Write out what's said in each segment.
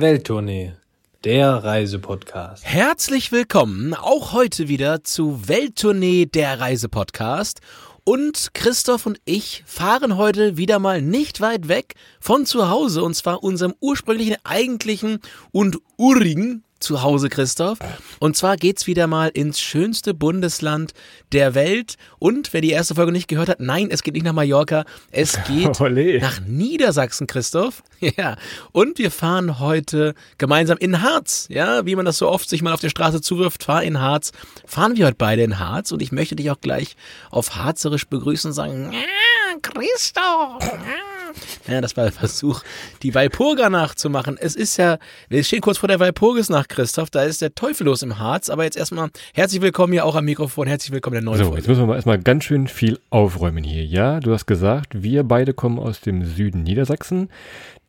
Welttournee, der Reisepodcast. Herzlich willkommen auch heute wieder zu Welttournee, der Reisepodcast. Und Christoph und ich fahren heute wieder mal nicht weit weg von zu Hause und zwar unserem ursprünglichen, eigentlichen und urigen zu Hause, Christoph. Und zwar geht's wieder mal ins schönste Bundesland der Welt. Und wer die erste Folge nicht gehört hat, nein, es geht nicht nach Mallorca, es geht Olé. nach Niedersachsen, Christoph. Ja. Und wir fahren heute gemeinsam in Harz. Ja, wie man das so oft sich mal auf der Straße zuwirft, fahr in Harz. Fahren wir heute beide in Harz und ich möchte dich auch gleich auf Harzerisch begrüßen und sagen, ja, Christoph. Ja. Ja, das war der Versuch, die Walpurga nachzumachen. Es ist ja, wir stehen kurz vor der Walpurgisnacht, Christoph. Da ist der Teufel los im Harz. Aber jetzt erstmal herzlich willkommen hier auch am Mikrofon. Herzlich willkommen der neuen So, Folge. jetzt müssen wir mal erstmal ganz schön viel aufräumen hier. Ja, du hast gesagt, wir beide kommen aus dem Süden Niedersachsen.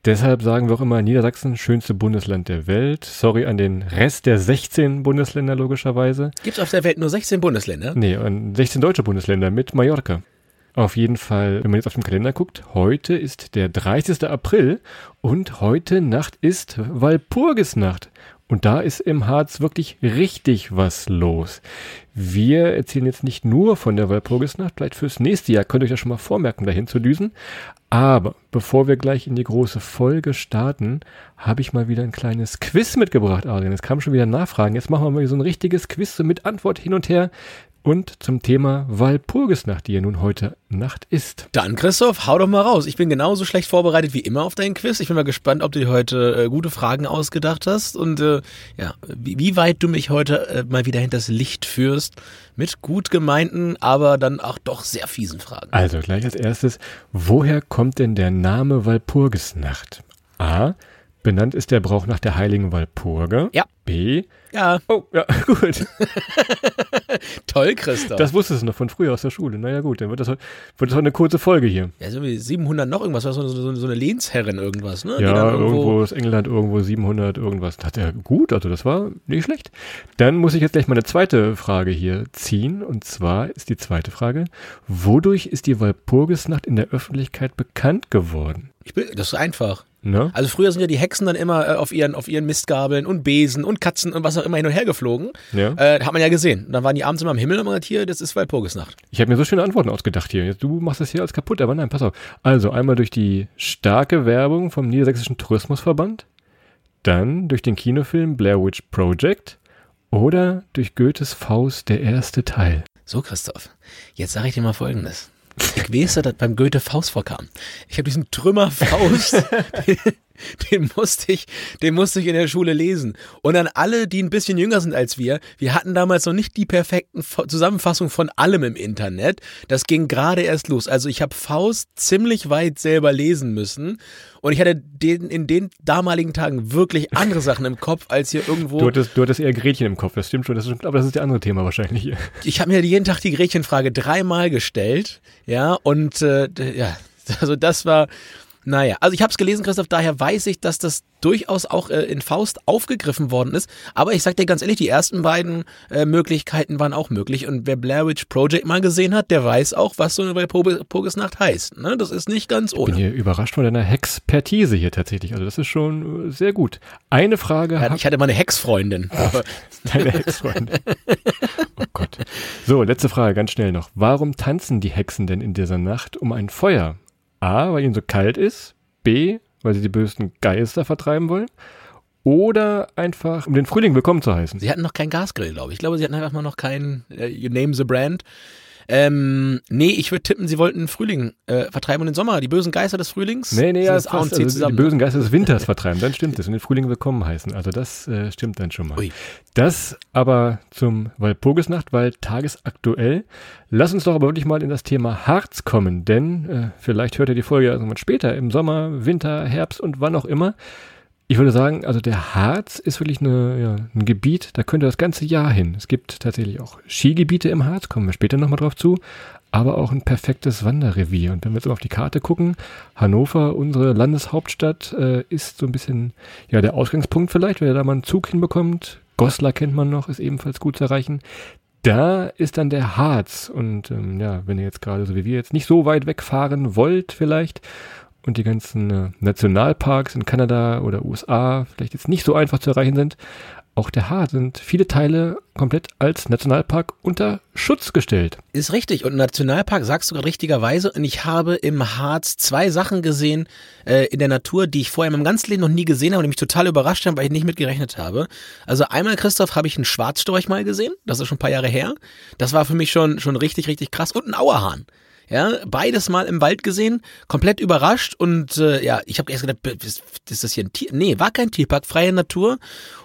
Deshalb sagen wir auch immer Niedersachsen, schönste Bundesland der Welt. Sorry an den Rest der 16 Bundesländer logischerweise. Gibt es auf der Welt nur 16 Bundesländer? Nee, und 16 deutsche Bundesländer mit Mallorca. Auf jeden Fall, wenn man jetzt auf den Kalender guckt, heute ist der 30. April und heute Nacht ist Walpurgisnacht. Und da ist im Harz wirklich richtig was los. Wir erzählen jetzt nicht nur von der Walpurgisnacht, vielleicht fürs nächste Jahr könnt ihr euch das schon mal vormerken, dahin zu düsen. Aber bevor wir gleich in die große Folge starten, habe ich mal wieder ein kleines Quiz mitgebracht, Adrian. Es kam schon wieder Nachfragen. Jetzt machen wir mal so ein richtiges Quiz so mit Antwort hin und her. Und zum Thema Walpurgisnacht, die ja nun heute Nacht ist. Dann, Christoph, hau doch mal raus. Ich bin genauso schlecht vorbereitet wie immer auf deinen Quiz. Ich bin mal gespannt, ob du dir heute äh, gute Fragen ausgedacht hast und äh, ja, wie, wie weit du mich heute äh, mal wieder hinters Licht führst mit gut gemeinten, aber dann auch doch sehr fiesen Fragen. Also gleich als erstes, woher kommt denn der Name Walpurgisnacht? A. Benannt ist der Brauch nach der heiligen Walpurga. Ja. B. Ja, Oh, ja, gut. toll, Christoph. Das wusstest du noch von früher aus der Schule. Naja, gut, dann wird das, heu- wird das heute eine kurze Folge hier. ja, so wie 700 noch irgendwas, was so, so, so eine Lehnsherrin irgendwas, ne? Ja, dann irgendwo ist England, irgendwo 700, irgendwas. Das hat er gut, also das war nicht schlecht. Dann muss ich jetzt gleich mal eine zweite Frage hier ziehen. Und zwar ist die zweite Frage, wodurch ist die Walpurgisnacht in der Öffentlichkeit bekannt geworden? Ich bin, das ist einfach. Ne? Also früher sind ja die Hexen dann immer äh, auf ihren, auf ihren Mistgabeln und Besen und Katzen und was auch immer hin und her geflogen. Ja. Äh, hat man ja gesehen. Und dann waren die abends immer am Himmel und man hat hier, das ist Walpurgisnacht. Ich habe mir so schöne Antworten ausgedacht hier. Jetzt, du machst das hier als kaputt, aber nein, pass auf. Also einmal durch die starke Werbung vom Niedersächsischen Tourismusverband, dann durch den Kinofilm Blair Witch Project oder durch Goethes Faust der erste Teil. So, Christoph, jetzt sage ich dir mal Folgendes. Ich weiß, dass das beim Goethe Faust vorkam. Ich habe diesen Trümmer Faust, den musste ich, den musste ich in der Schule lesen. Und an alle, die ein bisschen jünger sind als wir, wir hatten damals noch nicht die perfekten Fa- Zusammenfassungen von allem im Internet. Das ging gerade erst los. Also ich habe Faust ziemlich weit selber lesen müssen. Und ich hatte den, in den damaligen Tagen wirklich andere Sachen im Kopf, als hier irgendwo. Du hattest, du hattest eher Gretchen im Kopf, das stimmt schon, das ist, aber das ist der andere Thema wahrscheinlich hier. ich habe mir jeden Tag die Gretchenfrage dreimal gestellt, ja, und äh, ja, also das war, naja, also ich habe es gelesen, Christoph, daher weiß ich, dass das durchaus auch äh, in Faust aufgegriffen worden ist, aber ich sag dir ganz ehrlich, die ersten beiden äh, Möglichkeiten waren auch möglich und wer Blair Witch Project mal gesehen hat, der weiß auch, was so eine Walpurgisnacht heißt, ne, das ist nicht ganz Ich bin ohne. hier überrascht von deiner Hexpertise hier tatsächlich, also das ist schon äh, sehr gut. Eine Frage Ja, ich hatte mal eine Hexfreundin. Deine Ex-Freundin. oh Gott. So, letzte Frage, ganz schnell noch. Warum tanzen die Hexen denn in dieser Nacht um ein Feuer? A, weil ihnen so kalt ist. B, weil sie die bösen Geister vertreiben wollen. Oder einfach, um den Frühling willkommen zu heißen. Sie hatten noch kein Gasgrill, glaube ich. Ich glaube, sie hatten einfach mal noch kein äh, You Name the Brand. Ähm, nee, ich würde tippen, sie wollten den Frühling äh, vertreiben und den Sommer, die bösen Geister des Frühlings. Nee, nee, ja, das passt. Also zusammen. die bösen Geister des Winters vertreiben, dann stimmt es. Und den Frühling willkommen heißen. Also das äh, stimmt dann schon mal. Ui. Das aber zum Walpurgisnacht, weil tagesaktuell. Lass uns doch aber wirklich mal in das Thema Harz kommen, denn äh, vielleicht hört ihr die Folge ja irgendwann später, im Sommer, Winter, Herbst und wann auch immer. Ich würde sagen, also der Harz ist wirklich eine, ja, ein Gebiet, da könnt ihr das ganze Jahr hin. Es gibt tatsächlich auch Skigebiete im Harz, kommen wir später nochmal drauf zu, aber auch ein perfektes Wanderrevier. Und wenn wir jetzt mal auf die Karte gucken, Hannover, unsere Landeshauptstadt, äh, ist so ein bisschen ja der Ausgangspunkt vielleicht, wenn ihr da mal einen Zug hinbekommt. Goslar kennt man noch, ist ebenfalls gut zu erreichen. Da ist dann der Harz. Und ähm, ja, wenn ihr jetzt gerade so wie wir jetzt nicht so weit wegfahren wollt vielleicht und die ganzen äh, Nationalparks in Kanada oder USA vielleicht jetzt nicht so einfach zu erreichen sind, auch der Harz sind viele Teile komplett als Nationalpark unter Schutz gestellt. Ist richtig. Und Nationalpark sagst du gerade richtigerweise. Und ich habe im Harz zwei Sachen gesehen äh, in der Natur, die ich vorher in meinem ganzen Leben noch nie gesehen habe und die mich total überrascht haben, weil ich nicht mitgerechnet habe. Also einmal, Christoph, habe ich einen Schwarzstorch mal gesehen. Das ist schon ein paar Jahre her. Das war für mich schon, schon richtig, richtig krass. Und einen Auerhahn. Ja, beides mal im Wald gesehen, komplett überrascht und äh, ja, ich habe erst gedacht, ist, das hier ein Tier? Nee, war kein Tierpark, freie Natur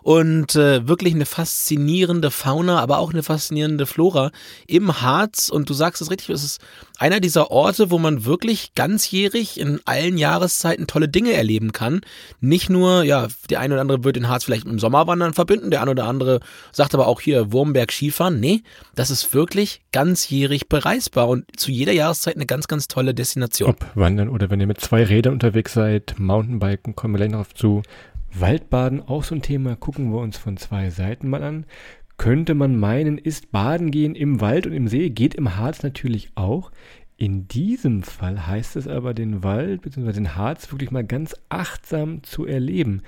und äh, wirklich eine faszinierende Fauna, aber auch eine faszinierende Flora im Harz und du sagst es richtig, es ist einer dieser Orte, wo man wirklich ganzjährig in allen Jahreszeiten tolle Dinge erleben kann. Nicht nur, ja, der eine oder andere wird den Harz vielleicht mit dem Sommerwandern verbinden, der eine oder andere sagt aber auch hier Wurmberg Skifahren. Nee, das ist wirklich ganzjährig bereisbar und zu jeder Jahreszeit eine ganz, ganz tolle Destination. Ob wandern oder wenn ihr mit zwei Rädern unterwegs seid, Mountainbiken, kommen wir gleich noch zu. Waldbaden, auch so ein Thema, gucken wir uns von zwei Seiten mal an könnte man meinen, ist Baden gehen im Wald und im See, geht im Harz natürlich auch. In diesem Fall heißt es aber, den Wald bzw. den Harz wirklich mal ganz achtsam zu erleben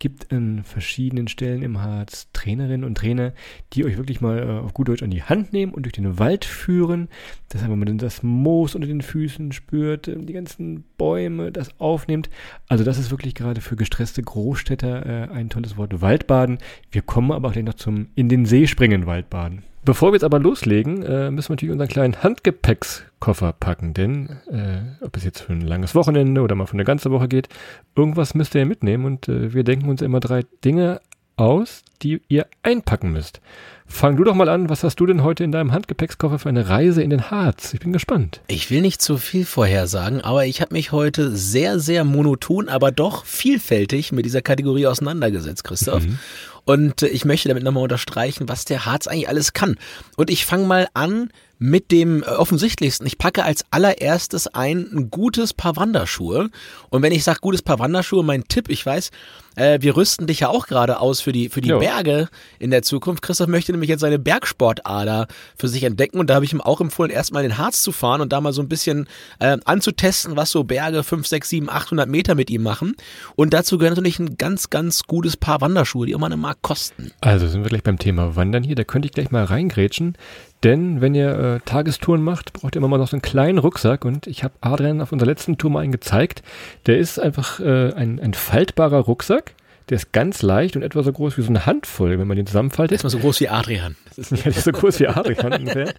gibt an verschiedenen Stellen im Harz Trainerinnen und Trainer, die euch wirklich mal äh, auf gut Deutsch an die Hand nehmen und durch den Wald führen. Das heißt, wenn man das Moos unter den Füßen spürt, äh, die ganzen Bäume, das aufnimmt. Also das ist wirklich gerade für gestresste Großstädter äh, ein tolles Wort, Waldbaden. Wir kommen aber auch gleich noch zum in den See springen Waldbaden. Bevor wir jetzt aber loslegen, äh, müssen wir natürlich unseren kleinen Handgepäckskoffer packen, denn äh, ob es jetzt für ein langes Wochenende oder mal für eine ganze Woche geht, irgendwas müsst ihr ja mitnehmen und äh, wir denken uns immer drei Dinge aus, die ihr einpacken müsst. Fang du doch mal an, was hast du denn heute in deinem Handgepäckskoffer für eine Reise in den Harz? Ich bin gespannt. Ich will nicht zu viel vorhersagen, aber ich habe mich heute sehr, sehr monoton, aber doch vielfältig mit dieser Kategorie auseinandergesetzt, Christoph. Mhm. Und äh, ich möchte damit nochmal unterstreichen, was der Harz eigentlich alles kann. Und ich fange mal an mit dem äh, offensichtlichsten. Ich packe als allererstes ein, ein gutes Paar Wanderschuhe. Und wenn ich sage gutes Paar Wanderschuhe, mein Tipp, ich weiß, äh, wir rüsten dich ja auch gerade aus für die, für die Berge in der Zukunft. Christoph möchte nämlich jetzt seine Bergsportader für sich entdecken und da habe ich ihm auch empfohlen, erstmal in den Harz zu fahren und da mal so ein bisschen äh, anzutesten, was so Berge 5, 6, 7, 800 Meter mit ihm machen. Und dazu gehört natürlich ein ganz, ganz gutes Paar Wanderschuhe, die immer eine Mark kosten. Also sind wir gleich beim Thema Wandern hier. Da könnte ich gleich mal reingrätschen. Denn wenn ihr äh, Tagestouren macht, braucht ihr immer mal noch so einen kleinen Rucksack. Und ich habe Adrian auf unserer letzten Tour mal einen gezeigt. Der ist einfach äh, ein, ein faltbarer Rucksack. Der ist ganz leicht und etwa so groß wie so eine Handvoll, wenn man den zusammenfaltet. Der ist mal so groß wie Adrian. Ja, der ist so groß wie Adrian ungefähr.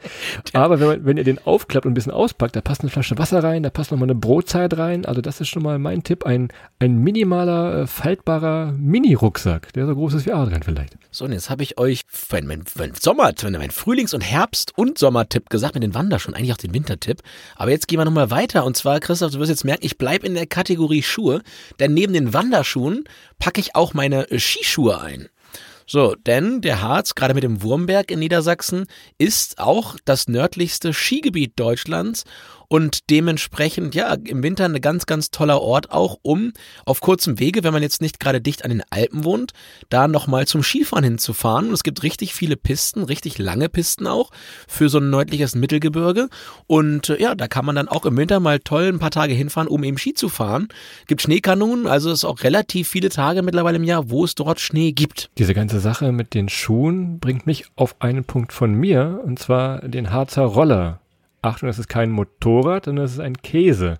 Aber wenn, man, wenn ihr den aufklappt und ein bisschen auspackt, da passt eine Flasche Wasser rein, da passt nochmal eine Brotzeit rein. Also das ist schon mal mein Tipp. Ein, ein minimaler, äh, faltbarer Mini-Rucksack, der so groß ist wie Adrian vielleicht. So, und jetzt habe ich euch mein, mein, mein Sommer, mein Frühlings- und Herbst- und Sommertipp gesagt mit den Wanderschuhen, eigentlich auch den Wintertipp. Aber jetzt gehen wir nochmal weiter. Und zwar, Christoph, du wirst jetzt merken, ich bleibe in der Kategorie Schuhe, denn neben den Wanderschuhen packe ich auch meine Skischuhe ein. So, denn der Harz, gerade mit dem Wurmberg in Niedersachsen, ist auch das nördlichste Skigebiet Deutschlands und dementsprechend, ja, im Winter ein ganz, ganz toller Ort auch, um auf kurzem Wege, wenn man jetzt nicht gerade dicht an den Alpen wohnt, da nochmal zum Skifahren hinzufahren. Und es gibt richtig viele Pisten, richtig lange Pisten auch für so ein nördliches Mittelgebirge. Und äh, ja, da kann man dann auch im Winter mal toll ein paar Tage hinfahren, um eben Ski zu fahren. Gibt Schneekanonen, also es ist auch relativ viele Tage mittlerweile im Jahr, wo es dort Schnee gibt. Diese ganze Sache mit den Schuhen bringt mich auf einen Punkt von mir, und zwar den Harzer Roller. Achtung, das ist kein Motorrad, sondern das ist ein Käse.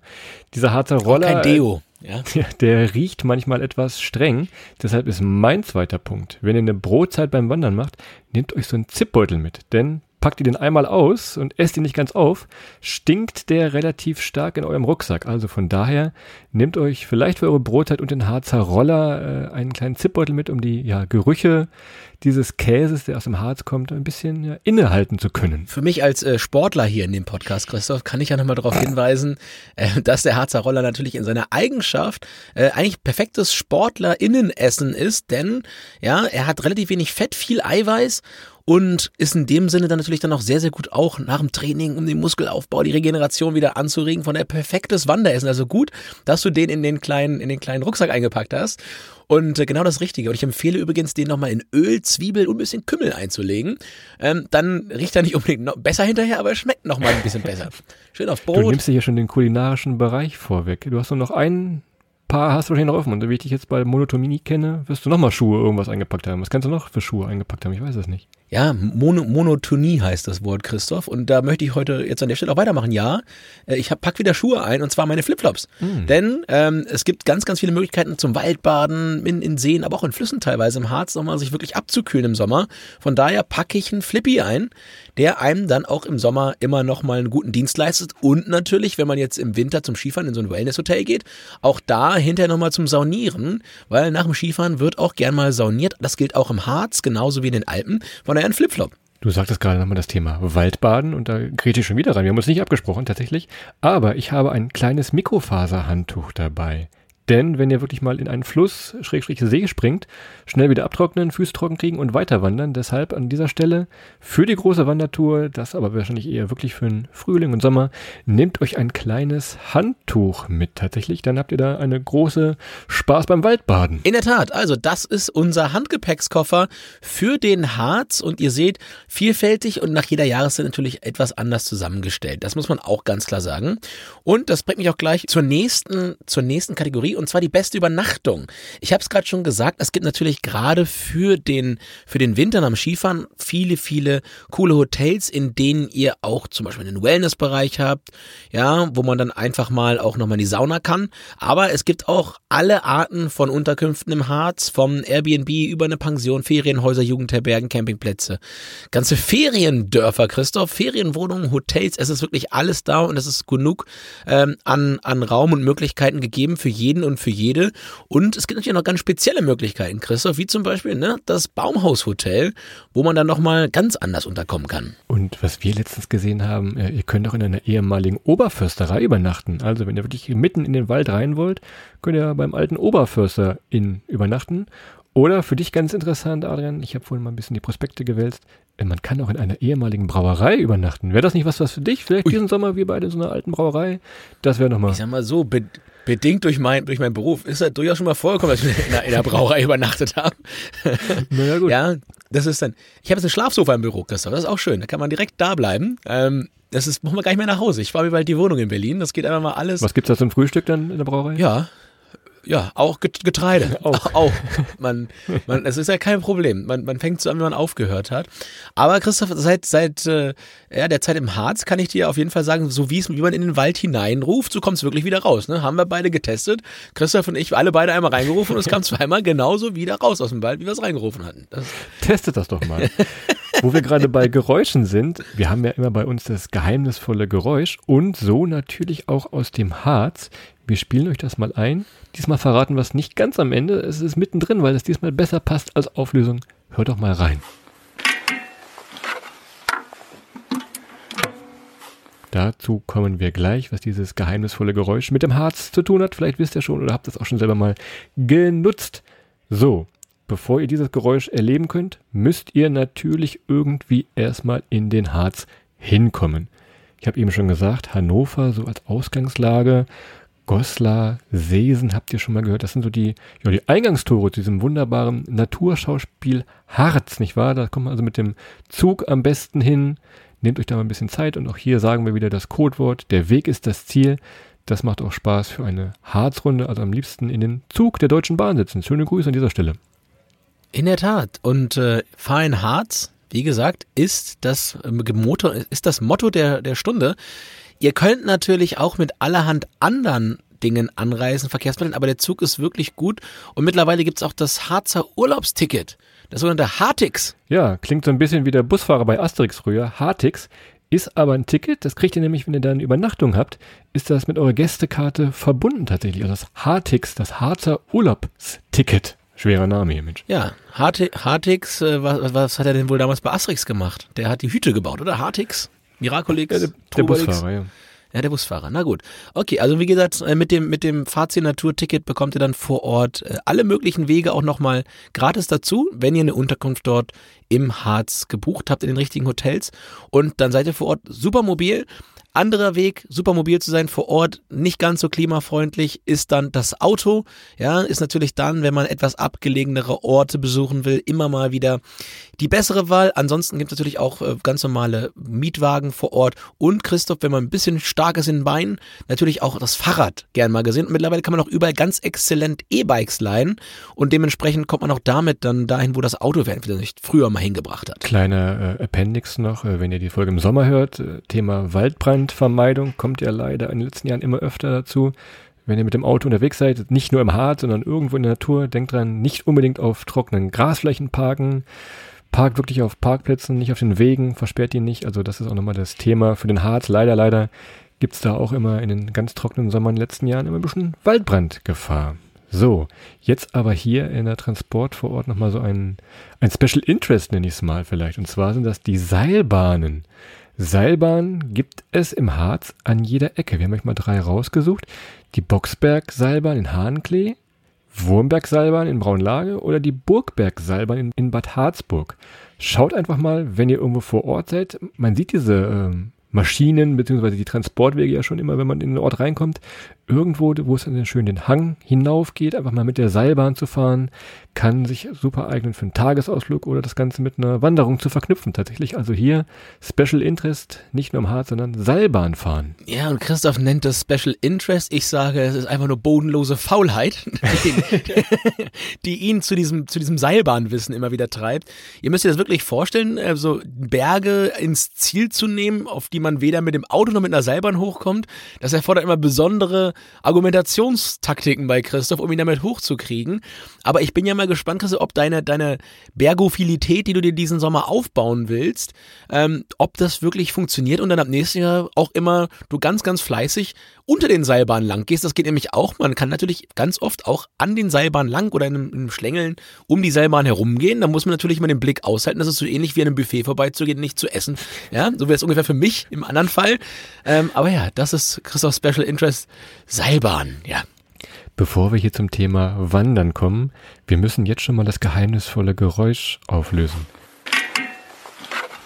Dieser Harzer Roller. Auch kein Deo. Ja. Der riecht manchmal etwas streng. Deshalb ist mein zweiter Punkt. Wenn ihr eine Brotzeit beim Wandern macht, nehmt euch so einen Zipbeutel mit. Denn packt ihr den einmal aus und esst ihn nicht ganz auf, stinkt der relativ stark in eurem Rucksack. Also von daher nehmt euch vielleicht für eure Brotzeit und den Harzer Roller äh, einen kleinen Zipbeutel mit, um die ja, Gerüche dieses Käses, der aus dem Harz kommt, ein bisschen ja, innehalten zu können. Für mich als äh, Sportler hier in dem Podcast, Christoph, kann ich ja nochmal darauf hinweisen, äh, dass der Harzer Roller natürlich in seiner Eigenschaft äh, eigentlich perfektes Sportlerinnenessen ist, denn ja, er hat relativ wenig Fett, viel Eiweiß und ist in dem Sinne dann natürlich dann auch sehr, sehr gut auch nach dem Training, um den Muskelaufbau, die Regeneration wieder anzuregen, von der perfektes Wanderessen. Also gut, dass du den in den kleinen, in den kleinen Rucksack eingepackt hast. Und äh, genau das Richtige. Und ich empfehle übrigens, den nochmal in Öl, Zwiebel und ein bisschen Kümmel einzulegen. Ähm, dann riecht er nicht unbedingt noch besser hinterher, aber er schmeckt nochmal ein bisschen besser. Schön auf Brot. Du nimmst dir hier schon den kulinarischen Bereich vorweg. Du hast nur noch ein Paar hast du wahrscheinlich noch offen. Und wie ich dich jetzt bei Monotomie kenne, wirst du nochmal Schuhe irgendwas eingepackt haben. Was kannst du noch für Schuhe eingepackt haben? Ich weiß es nicht. Ja, Mono, Monotonie heißt das Wort, Christoph. Und da möchte ich heute jetzt an der Stelle auch weitermachen. Ja, äh, ich hab, pack wieder Schuhe ein und zwar meine Flipflops. Mhm. Denn ähm, es gibt ganz, ganz viele Möglichkeiten zum Waldbaden, in, in Seen, aber auch in Flüssen teilweise im Harz, nochmal sich wirklich abzukühlen im Sommer. Von daher packe ich einen Flippy ein, der einem dann auch im Sommer immer nochmal einen guten Dienst leistet. Und natürlich, wenn man jetzt im Winter zum Skifahren in so ein Wellness-Hotel geht, auch da hinterher nochmal zum Saunieren, weil nach dem Skifahren wird auch gern mal sauniert. Das gilt auch im Harz, genauso wie in den Alpen. Von daher ein Flipflop. Du sagtest gerade nochmal das Thema Waldbaden und da gerät ich schon wieder rein. Wir haben uns nicht abgesprochen tatsächlich, aber ich habe ein kleines Mikrofaserhandtuch dabei. Denn wenn ihr wirklich mal in einen Fluss, Schrägstrich See springt, schnell wieder abtrocknen, Füße trocken kriegen und weiter wandern. Deshalb an dieser Stelle für die große Wandertour, das aber wahrscheinlich eher wirklich für den Frühling und Sommer, nehmt euch ein kleines Handtuch mit tatsächlich. Dann habt ihr da eine große Spaß beim Waldbaden. In der Tat, also das ist unser Handgepäckskoffer für den Harz und ihr seht, vielfältig und nach jeder Jahreszeit natürlich etwas anders zusammengestellt. Das muss man auch ganz klar sagen. Und das bringt mich auch gleich zur nächsten, zur nächsten Kategorie und zwar die beste Übernachtung. Ich habe es gerade schon gesagt, es gibt natürlich gerade für den, für den Winter am Skifahren viele, viele coole Hotels, in denen ihr auch zum Beispiel einen Wellnessbereich habt, ja, wo man dann einfach mal auch nochmal in die Sauna kann. Aber es gibt auch alle Arten von Unterkünften im Harz, vom Airbnb über eine Pension, Ferienhäuser, Jugendherbergen, Campingplätze. Ganze Feriendörfer, Christoph, Ferienwohnungen, Hotels, es ist wirklich alles da und es ist genug ähm, an, an Raum und Möglichkeiten gegeben für jeden jeden und für jede. Und es gibt natürlich noch ganz spezielle Möglichkeiten, Christoph, wie zum Beispiel ne, das Baumhaushotel, wo man dann nochmal ganz anders unterkommen kann. Und was wir letztens gesehen haben, äh, ihr könnt auch in einer ehemaligen Oberförsterei übernachten. Also wenn ihr wirklich mitten in den Wald rein wollt, könnt ihr beim alten Oberförster in übernachten. Oder für dich ganz interessant, Adrian, ich habe vorhin mal ein bisschen die Prospekte gewälzt. Äh, man kann auch in einer ehemaligen Brauerei übernachten. Wäre das nicht was, was für dich? Vielleicht Ui. diesen Sommer wir beide in so einer alten Brauerei? Das wäre nochmal. Ich sag mal so, bedingt durch, mein, durch meinen Beruf ist das durchaus schon mal vorgekommen, dass ich in einer, in einer Brauerei übernachtet habe. Naja, gut. Ja, das ist dann. Ich habe jetzt ein Schlafsofa im Büro, Christoph. Das ist auch schön. Da kann man direkt da bleiben. Ähm, das ist, machen wir gar nicht mehr nach Hause. Ich war mir bald die Wohnung in Berlin. Das geht einfach mal alles. Was gibt's da zum Frühstück dann in der Brauerei? Ja, ja, auch Getreide. auch. auch. Man, man, es ist ja kein Problem. Man, man fängt so an, wenn man aufgehört hat. Aber Christoph, seit, seit äh, ja, der Zeit im Harz kann ich dir auf jeden Fall sagen, so wie es, wie man in den Wald hineinruft, so kommt es wirklich wieder raus. Ne? Haben wir beide getestet. Christoph und ich, alle beide einmal reingerufen und es kam zweimal genauso wieder raus aus dem Wald, wie wir es reingerufen hatten. Das Testet das doch mal. Wo wir gerade bei Geräuschen sind, wir haben ja immer bei uns das geheimnisvolle Geräusch und so natürlich auch aus dem Harz. Wir spielen euch das mal ein. Diesmal verraten wir es nicht ganz am Ende. Es ist mittendrin, weil es diesmal besser passt als Auflösung. Hört doch mal rein. Dazu kommen wir gleich, was dieses geheimnisvolle Geräusch mit dem Harz zu tun hat. Vielleicht wisst ihr schon oder habt es auch schon selber mal genutzt. So, bevor ihr dieses Geräusch erleben könnt, müsst ihr natürlich irgendwie erstmal in den Harz hinkommen. Ich habe eben schon gesagt, Hannover so als Ausgangslage Goslar, Seesen, habt ihr schon mal gehört? Das sind so die, ja, die Eingangstore zu diesem wunderbaren Naturschauspiel Harz, nicht wahr? Da kommt man also mit dem Zug am besten hin. Nehmt euch da mal ein bisschen Zeit und auch hier sagen wir wieder das Codewort. Der Weg ist das Ziel. Das macht auch Spaß für eine Harzrunde, also am liebsten in den Zug der Deutschen Bahn sitzen. Schöne Grüße an dieser Stelle. In der Tat. Und äh, Fein Harz, wie gesagt, ist das, äh, Motto, ist das Motto der, der Stunde. Ihr könnt natürlich auch mit allerhand anderen Dingen anreisen, Verkehrsmitteln, aber der Zug ist wirklich gut. Und mittlerweile gibt es auch das Harzer Urlaubsticket, das sogenannte Hartix. Ja, klingt so ein bisschen wie der Busfahrer bei Asterix früher. Hartix ist aber ein Ticket, das kriegt ihr nämlich, wenn ihr da eine Übernachtung habt, ist das mit eurer Gästekarte verbunden tatsächlich. Also das Hartix, das Harzer Urlaubsticket. Schwerer Name hier, Mensch. Ja, Hartix, äh, was, was hat er denn wohl damals bei Asterix gemacht? Der hat die Hüte gebaut, oder? Hartix? Miraculix, ja, der, der Busfahrer, ja. Ja, der Busfahrer. Na gut. Okay, also wie gesagt, äh, mit dem, mit dem Fazit-Naturticket bekommt ihr dann vor Ort äh, alle möglichen Wege auch nochmal gratis dazu, wenn ihr eine Unterkunft dort im Harz gebucht habt in den richtigen Hotels. Und dann seid ihr vor Ort super mobil. Anderer Weg, super mobil zu sein vor Ort, nicht ganz so klimafreundlich, ist dann das Auto. Ja, ist natürlich dann, wenn man etwas abgelegenere Orte besuchen will, immer mal wieder die bessere Wahl. Ansonsten gibt es natürlich auch äh, ganz normale Mietwagen vor Ort. Und Christoph, wenn man ein bisschen stark ist in den Beinen, natürlich auch das Fahrrad gern mal gesehen. Und mittlerweile kann man auch überall ganz exzellent E-Bikes leihen. Und dementsprechend kommt man auch damit dann dahin, wo das Auto wieder nicht früher mal hingebracht hat. Kleiner äh, Appendix noch, äh, wenn ihr die Folge im Sommer hört, Thema Waldbrandvermeidung kommt ja leider in den letzten Jahren immer öfter dazu. Wenn ihr mit dem Auto unterwegs seid, nicht nur im Harz, sondern irgendwo in der Natur, denkt dran, nicht unbedingt auf trockenen Grasflächen parken. Parkt wirklich auf Parkplätzen, nicht auf den Wegen, versperrt ihn nicht. Also das ist auch nochmal das Thema für den Harz. Leider, leider gibt's da auch immer in den ganz trockenen Sommern in den letzten Jahren immer ein bisschen Waldbrandgefahr. So, jetzt aber hier in der Transport vor Ort nochmal so ein, ein Special Interest, nenne ich es mal vielleicht. Und zwar sind das die Seilbahnen. Seilbahnen gibt es im Harz an jeder Ecke. Wir haben euch mal drei rausgesucht. Die Boxberg-Seilbahn in Hahnklee, Wurmberg-Seilbahn in Braunlage oder die Burgberg-Seilbahn in, in, Bad Harzburg. Schaut einfach mal, wenn ihr irgendwo vor Ort seid. Man sieht diese ähm, Maschinen beziehungsweise die Transportwege ja schon immer, wenn man in den Ort reinkommt, irgendwo, wo es dann schön den Hang hinauf geht, einfach mal mit der Seilbahn zu fahren, kann sich super eignen für einen Tagesausflug oder das Ganze mit einer Wanderung zu verknüpfen. Tatsächlich also hier Special Interest, nicht nur im Harz, sondern Seilbahn fahren. Ja, und Christoph nennt das Special Interest. Ich sage, es ist einfach nur bodenlose Faulheit, die, ihn zu diesem, zu diesem Seilbahnwissen immer wieder treibt. Ihr müsst euch das wirklich vorstellen, also Berge ins Ziel zu nehmen, auf die man weder mit dem Auto noch mit einer Seilbahn hochkommt. Das erfordert immer besondere Argumentationstaktiken bei Christoph, um ihn damit hochzukriegen. Aber ich bin ja mal gespannt, Christoph, ob deine, deine Bergophilität, die du dir diesen Sommer aufbauen willst, ähm, ob das wirklich funktioniert und dann ab nächsten Jahr auch immer du ganz, ganz fleißig unter den Seilbahnen lang gehst. Das geht nämlich auch. Man kann natürlich ganz oft auch an den Seilbahnen lang oder in einem, in einem Schlängeln um die Seilbahn herumgehen. Da muss man natürlich mal den Blick aushalten. Das ist so ähnlich wie an einem Buffet vorbeizugehen, nicht zu essen. Ja, so wäre es ungefähr für mich im anderen Fall. Ähm, aber ja, das ist Christoph Special Interest Seilbahn. Ja. Bevor wir hier zum Thema Wandern kommen, wir müssen jetzt schon mal das geheimnisvolle Geräusch auflösen.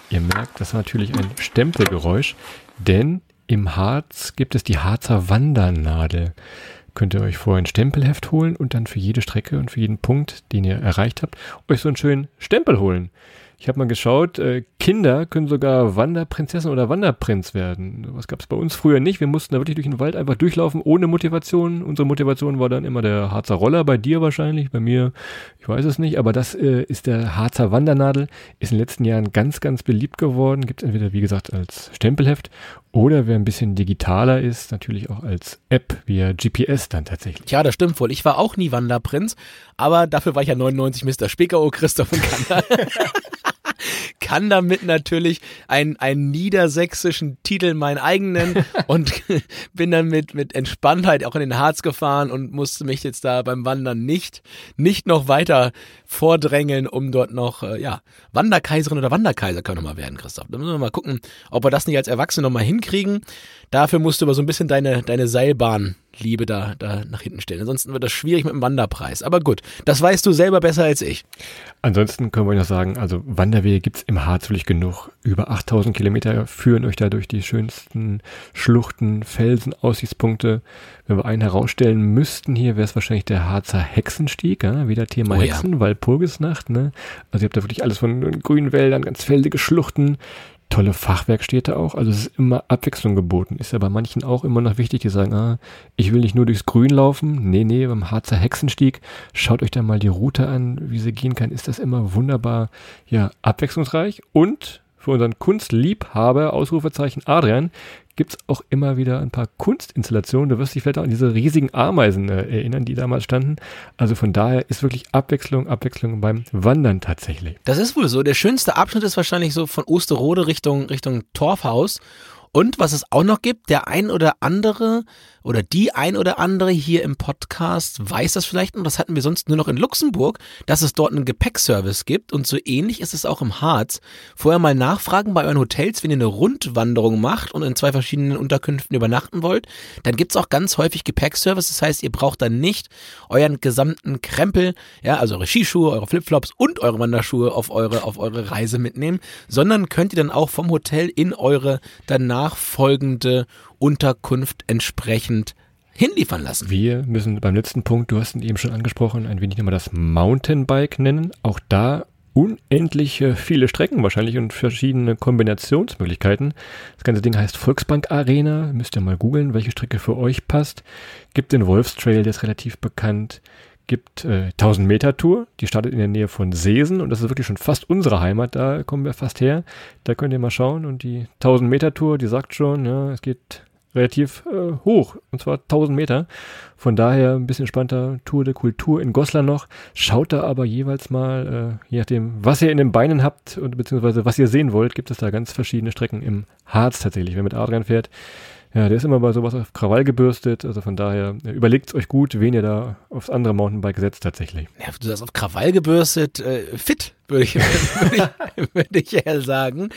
Ihr merkt, das ist natürlich ein Stempelgeräusch, denn im Harz gibt es die Harzer Wandernadel. Könnt ihr euch vorher ein Stempelheft holen und dann für jede Strecke und für jeden Punkt, den ihr erreicht habt, euch so einen schönen Stempel holen. Ich habe mal geschaut, äh, Kinder können sogar Wanderprinzessin oder Wanderprinz werden. Was gab es bei uns früher nicht. Wir mussten da wirklich durch den Wald einfach durchlaufen, ohne Motivation. Unsere Motivation war dann immer der Harzer Roller, bei dir wahrscheinlich, bei mir, ich weiß es nicht. Aber das äh, ist der Harzer Wandernadel, ist in den letzten Jahren ganz, ganz beliebt geworden. Gibt es entweder, wie gesagt, als Stempelheft oder wer ein bisschen digitaler ist, natürlich auch als App via GPS dann tatsächlich. Ja, das stimmt wohl. Ich war auch nie Wanderprinz, aber dafür war ich ja 99 Mr. Spiekerow, Christoph und Kanter. kann damit natürlich einen, einen niedersächsischen Titel meinen eigenen und bin dann mit, mit Entspanntheit auch in den Harz gefahren und musste mich jetzt da beim Wandern nicht, nicht noch weiter vordrängeln, um dort noch, äh, ja, Wanderkaiserin oder Wanderkaiser können wir mal werden, Christoph. Da müssen wir mal gucken, ob wir das nicht als Erwachsene noch mal hinkriegen. Dafür musst du aber so ein bisschen deine, deine Seilbahn Liebe da, da nach hinten stellen. Ansonsten wird das schwierig mit dem Wanderpreis. Aber gut, das weißt du selber besser als ich. Ansonsten können wir noch sagen, also Wanderwege gibt es im Harz wirklich genug. Über 8000 Kilometer führen euch da durch die schönsten Schluchten, Felsen, Aussichtspunkte. Wenn wir einen herausstellen müssten hier, wäre es wahrscheinlich der Harzer Hexenstieg. Ja? Wieder Thema oh, Hexen, ja. Walpurgisnacht. Ne? Also ihr habt da wirklich alles von grünen Wäldern, ganz feldige Schluchten, tolle Fachwerkstätte auch. Also es ist immer Abwechslung geboten. Ist ja bei manchen auch immer noch wichtig, die sagen, ah, ich will nicht nur durchs Grün laufen. Nee, nee, beim Harzer Hexenstieg, schaut euch da mal die Route an, wie sie gehen kann. Ist das immer wunderbar, ja, abwechslungsreich und für unseren Kunstliebhaber, Ausrufezeichen Adrian, gibt es auch immer wieder ein paar Kunstinstallationen. Du wirst dich vielleicht auch an diese riesigen Ameisen äh, erinnern, die damals standen. Also von daher ist wirklich Abwechslung, Abwechslung beim Wandern tatsächlich. Das ist wohl so. Der schönste Abschnitt ist wahrscheinlich so von Osterode Richtung, Richtung Torfhaus. Und was es auch noch gibt, der ein oder andere oder die ein oder andere hier im Podcast weiß das vielleicht und das hatten wir sonst nur noch in Luxemburg, dass es dort einen Gepäckservice gibt und so ähnlich ist es auch im Harz. Vorher mal nachfragen bei euren Hotels, wenn ihr eine Rundwanderung macht und in zwei verschiedenen Unterkünften übernachten wollt, dann gibt's auch ganz häufig Gepäckservice, das heißt, ihr braucht dann nicht euren gesamten Krempel, ja, also eure Skischuhe, eure Flipflops und eure Wanderschuhe auf eure, auf eure Reise mitnehmen, sondern könnt ihr dann auch vom Hotel in eure danach folgende Unterkunft entsprechend hinliefern lassen. Wir müssen beim letzten Punkt, du hast ihn eben schon angesprochen, ein wenig nochmal das Mountainbike nennen. Auch da unendlich viele Strecken wahrscheinlich und verschiedene Kombinationsmöglichkeiten. Das ganze Ding heißt Volksbank Arena. Müsst ihr mal googeln, welche Strecke für euch passt. Gibt den Wolfstrail, der ist relativ bekannt. Gibt äh, 1000 Meter Tour, die startet in der Nähe von Seesen und das ist wirklich schon fast unsere Heimat, da kommen wir fast her. Da könnt ihr mal schauen und die 1000 Meter Tour, die sagt schon, ja, es geht relativ äh, hoch, und zwar 1000 Meter. Von daher ein bisschen entspannter Tour de Kultur in Goslar noch. Schaut da aber jeweils mal, äh, je nachdem, was ihr in den Beinen habt und beziehungsweise was ihr sehen wollt, gibt es da ganz verschiedene Strecken im Harz tatsächlich. Wer mit Adrian fährt, ja, der ist immer bei sowas auf Krawall gebürstet. Also von daher überlegt euch gut, wen ihr da aufs andere Mountainbike setzt tatsächlich. Ja, du hast auf Krawall gebürstet, äh, fit, würde ich, würde ich, würde ich eher sagen.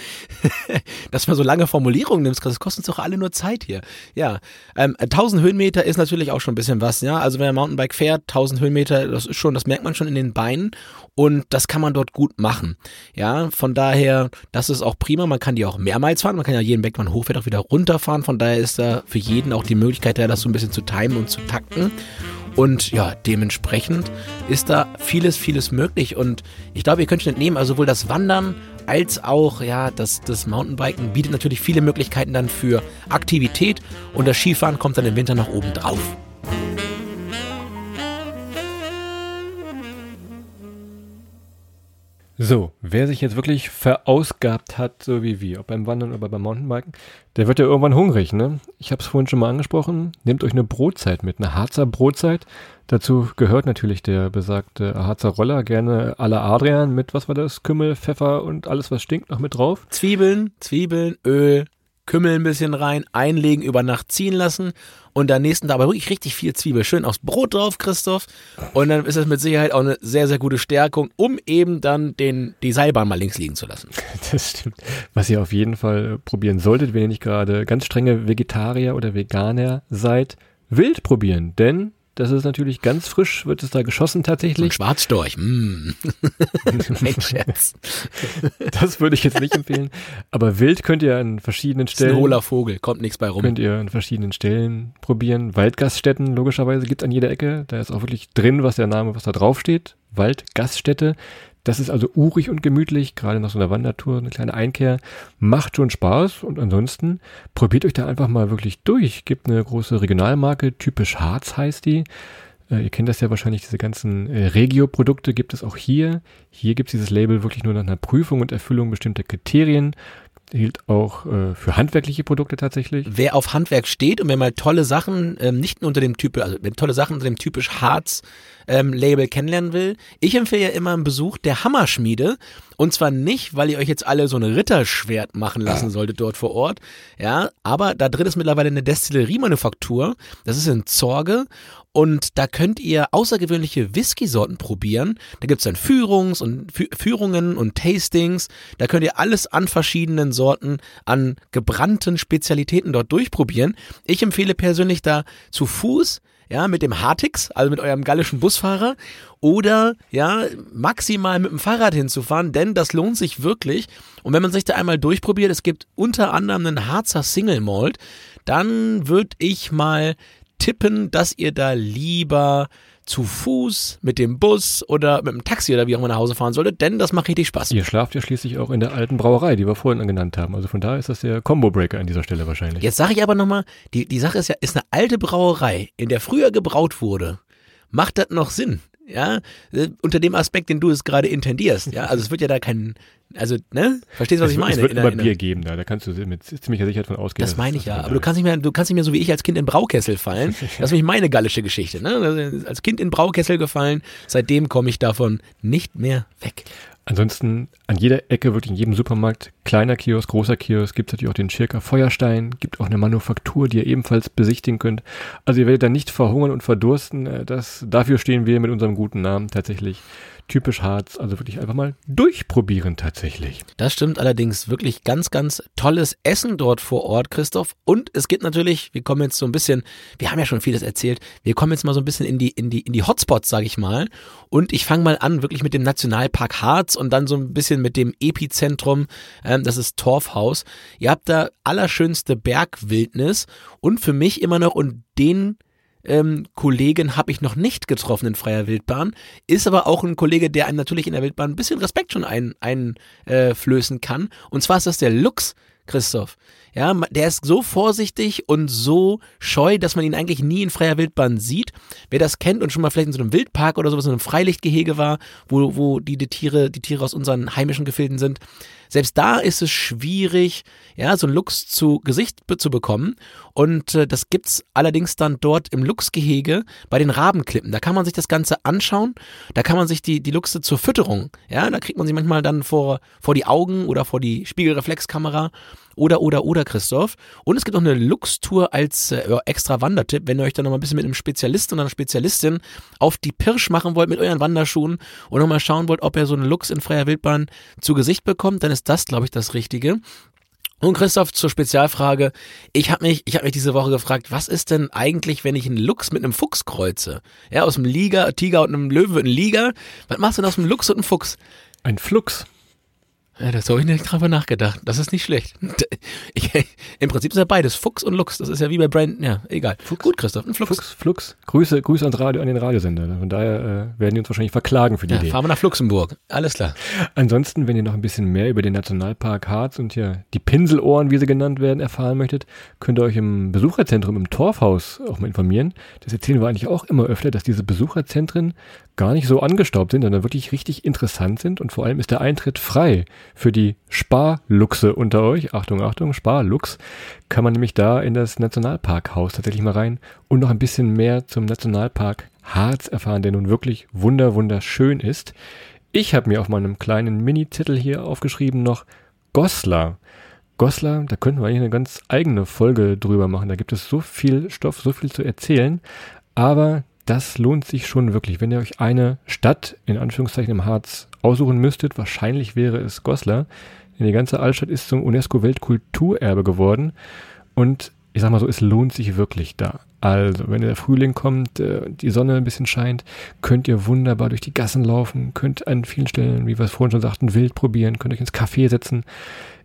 Dass man so lange Formulierungen nimmst, das kostet uns doch alle nur Zeit hier. Ja, ähm, 1000 Höhenmeter ist natürlich auch schon ein bisschen was, ja. Also wer Mountainbike fährt, 1000 Höhenmeter, das ist schon, das merkt man schon in den Beinen und das kann man dort gut machen. Ja, von daher, das ist auch prima. Man kann die auch mehrmals fahren. Man kann ja jeden Berg, man hochfährt, auch wieder runterfahren. Von daher ist da für jeden auch die Möglichkeit, da das so ein bisschen zu timen und zu takten. Und ja, dementsprechend ist da vieles, vieles möglich. Und ich glaube, ihr könnt schon entnehmen, also sowohl das Wandern als auch ja, das, das Mountainbiken bietet natürlich viele Möglichkeiten dann für Aktivität. Und das Skifahren kommt dann im Winter noch oben drauf. So, wer sich jetzt wirklich verausgabt hat, so wie wir, ob beim Wandern oder beim Mountainbiken, der wird ja irgendwann hungrig, ne? Ich habe es vorhin schon mal angesprochen. Nehmt euch eine Brotzeit mit, eine Harzer Brotzeit. Dazu gehört natürlich der besagte Harzer Roller, gerne à la Adrian mit, was war das, Kümmel, Pfeffer und alles, was stinkt, noch mit drauf. Zwiebeln, Zwiebeln, Öl, Kümmel ein bisschen rein, einlegen, über Nacht ziehen lassen und dann nächsten Tag aber wirklich richtig viel Zwiebel. Schön aufs Brot drauf, Christoph. Und dann ist das mit Sicherheit auch eine sehr, sehr gute Stärkung, um eben dann den, die Seilbahn mal links liegen zu lassen. Das stimmt. Was ihr auf jeden Fall probieren solltet, wenn ihr nicht gerade ganz strenge Vegetarier oder Veganer seid, wild probieren. Denn das ist natürlich ganz frisch, wird es da geschossen tatsächlich. Und Schwarzdorch, mm. Mein Scherz. Das würde ich jetzt nicht empfehlen. Aber wild könnt ihr an verschiedenen Stellen. Ist ein hohler Vogel, kommt nichts bei rum. Könnt ihr an verschiedenen Stellen probieren. Waldgaststätten, logischerweise, gibt's an jeder Ecke. Da ist auch wirklich drin, was der Name, was da draufsteht. Waldgaststätte. Das ist also urig und gemütlich, gerade nach so einer Wandertour, eine kleine Einkehr. Macht schon Spaß und ansonsten probiert euch da einfach mal wirklich durch. Gibt eine große Regionalmarke, typisch Harz heißt die. Äh, ihr kennt das ja wahrscheinlich, diese ganzen äh, Regio-Produkte gibt es auch hier. Hier gibt es dieses Label wirklich nur nach einer Prüfung und Erfüllung bestimmter Kriterien hielt auch äh, für handwerkliche Produkte tatsächlich. Wer auf Handwerk steht und wer mal tolle Sachen, ähm, nicht nur unter dem Typ, also tolle Sachen unter dem typisch Harz ähm, Label kennenlernen will, ich empfehle ja immer einen Besuch der Hammerschmiede. Und zwar nicht, weil ihr euch jetzt alle so ein Ritterschwert machen lassen solltet dort vor Ort. Ja, aber da drin ist mittlerweile eine Destilleriemanufaktur. Das ist in Zorge. Und da könnt ihr außergewöhnliche Whisky-Sorten probieren. Da gibt's dann Führungs- und Fü Führungen und Tastings. Da könnt ihr alles an verschiedenen Sorten, an gebrannten Spezialitäten dort durchprobieren. Ich empfehle persönlich da zu Fuß ja, mit dem Hartix, also mit eurem gallischen Busfahrer, oder ja, maximal mit dem Fahrrad hinzufahren, denn das lohnt sich wirklich. Und wenn man sich da einmal durchprobiert, es gibt unter anderem einen Harzer Single Malt, dann würde ich mal tippen, dass ihr da lieber zu Fuß, mit dem Bus oder mit dem Taxi oder wie auch immer nach Hause fahren solltet, denn das macht richtig Spaß. Ihr schlaft ja schließlich auch in der alten Brauerei, die wir vorhin genannt haben. Also von daher ist das der Combo-Breaker an dieser Stelle wahrscheinlich. Jetzt sage ich aber nochmal, die, die Sache ist ja, ist eine alte Brauerei, in der früher gebraut wurde. Macht das noch Sinn? Ja, äh, unter dem Aspekt, den du es gerade intendierst. Ja, also es wird ja da kein, also, ne? Verstehst du, was es, ich meine? Es wird In immer in Bier geben da, da kannst du mit ziemlicher Sicherheit von ausgehen. Das meine ich ja. das Aber du kannst nicht mehr, du kannst nicht mehr so wie ich als Kind in Braukessel fallen. Das ist nämlich meine gallische Geschichte. Ne? Also Als Kind in Braukessel gefallen, seitdem komme ich davon nicht mehr weg. Ansonsten an jeder Ecke, wirklich in jedem Supermarkt, kleiner Kiosk, großer Kiosk, gibt es natürlich auch den Schirker Feuerstein, gibt auch eine Manufaktur, die ihr ebenfalls besichtigen könnt. Also ihr werdet da nicht verhungern und verdursten. Äh, das, dafür stehen wir mit unserem guten Namen tatsächlich typisch Harz. Also wirklich einfach mal durchprobieren tatsächlich. Das stimmt allerdings wirklich ganz, ganz tolles Essen dort vor Ort, Christoph. Und es gibt natürlich, wir kommen jetzt so ein bisschen, wir haben ja schon vieles erzählt, wir kommen jetzt mal so ein bisschen in die, in die, in die Hotspots, sage ich mal. Und ich fange mal an, wirklich mit dem Nationalpark Harz und dann so ein bisschen mit dem Epizentrum, ähm, das ist Torfhaus. Ihr habt da allerschönste Bergwildnis und für mich immer noch und den ähm, Kollegen habe ich noch nicht getroffen in freier Wildbahn, ist aber auch ein Kollege, der einem natürlich in der Wildbahn ein bisschen Respekt schon einflößen ein, äh, kann. Und zwar ist das der Lux, Christoph. Ja, der ist so vorsichtig und so scheu, dass man ihn eigentlich nie in freier Wildbahn sieht. Wer das kennt und schon mal vielleicht in so einem Wildpark oder sowas, in einem Freilichtgehege war, wo, wo die, die Tiere, die Tiere aus unseren heimischen Gefilden sind, selbst da ist es schwierig, ja, so ein Luchs zu Gesicht zu bekommen. Und äh, das gibt's allerdings dann dort im Luchsgehege bei den Rabenklippen. Da kann man sich das Ganze anschauen. Da kann man sich die, die Luchse zur Fütterung, ja, da kriegt man sie manchmal dann vor, vor die Augen oder vor die Spiegelreflexkamera oder, oder, oder, Christoph. Und es gibt noch eine Lux-Tour als äh, extra Wandertipp, wenn ihr euch dann noch mal ein bisschen mit einem Spezialisten oder einer Spezialistin auf die Pirsch machen wollt mit euren Wanderschuhen und noch mal schauen wollt, ob ihr so einen Lux in freier Wildbahn zu Gesicht bekommt, dann ist das, glaube ich, das Richtige. Und Christoph zur Spezialfrage. Ich habe mich, ich habe mich diese Woche gefragt, was ist denn eigentlich, wenn ich einen Luchs mit einem Fuchs kreuze? Ja, aus einem Liga, Tiger und einem Löwen wird ein Liga. Was machst du denn aus einem Luchs und einem Fuchs? Ein Flux. Ja, das habe ich nicht drüber nachgedacht. Das ist nicht schlecht. Ich, Im Prinzip ist ja beides Fuchs und Lux. Das ist ja wie bei Brandon. Ja, egal. Fuchs. Gut, Christoph, ein Flux. Flux, Flux. Grüße, Grüße ans Radio, an den Radiosender. Von daher äh, werden die uns wahrscheinlich verklagen für die ja, Idee. Fahren wir nach Luxemburg. Alles klar. Ansonsten, wenn ihr noch ein bisschen mehr über den Nationalpark Harz und hier die Pinselohren, wie sie genannt werden, erfahren möchtet, könnt ihr euch im Besucherzentrum im Torfhaus auch mal informieren. Das erzählen wir eigentlich auch immer öfter, dass diese Besucherzentren gar nicht so angestaubt sind, sondern wirklich richtig interessant sind und vor allem ist der Eintritt frei für die Sparluchse unter euch. Achtung, Achtung, Sparlux. Kann man nämlich da in das Nationalparkhaus tatsächlich mal rein und noch ein bisschen mehr zum Nationalpark Harz erfahren, der nun wirklich wunder, wunderschön ist. Ich habe mir auf meinem kleinen Mini-Zettel hier aufgeschrieben noch Goslar. Goslar, da könnten wir eigentlich eine ganz eigene Folge drüber machen. Da gibt es so viel Stoff, so viel zu erzählen. Aber das lohnt sich schon wirklich. Wenn ihr euch eine Stadt in Anführungszeichen im Harz aussuchen müsstet, wahrscheinlich wäre es Goslar. Denn die ganze Altstadt ist zum UNESCO-Weltkulturerbe geworden. Und ich sag mal so, es lohnt sich wirklich da. Also, wenn der Frühling kommt, äh, die Sonne ein bisschen scheint, könnt ihr wunderbar durch die Gassen laufen, könnt an vielen Stellen, wie wir es vorhin schon sagten, wild probieren, könnt euch ins Café setzen.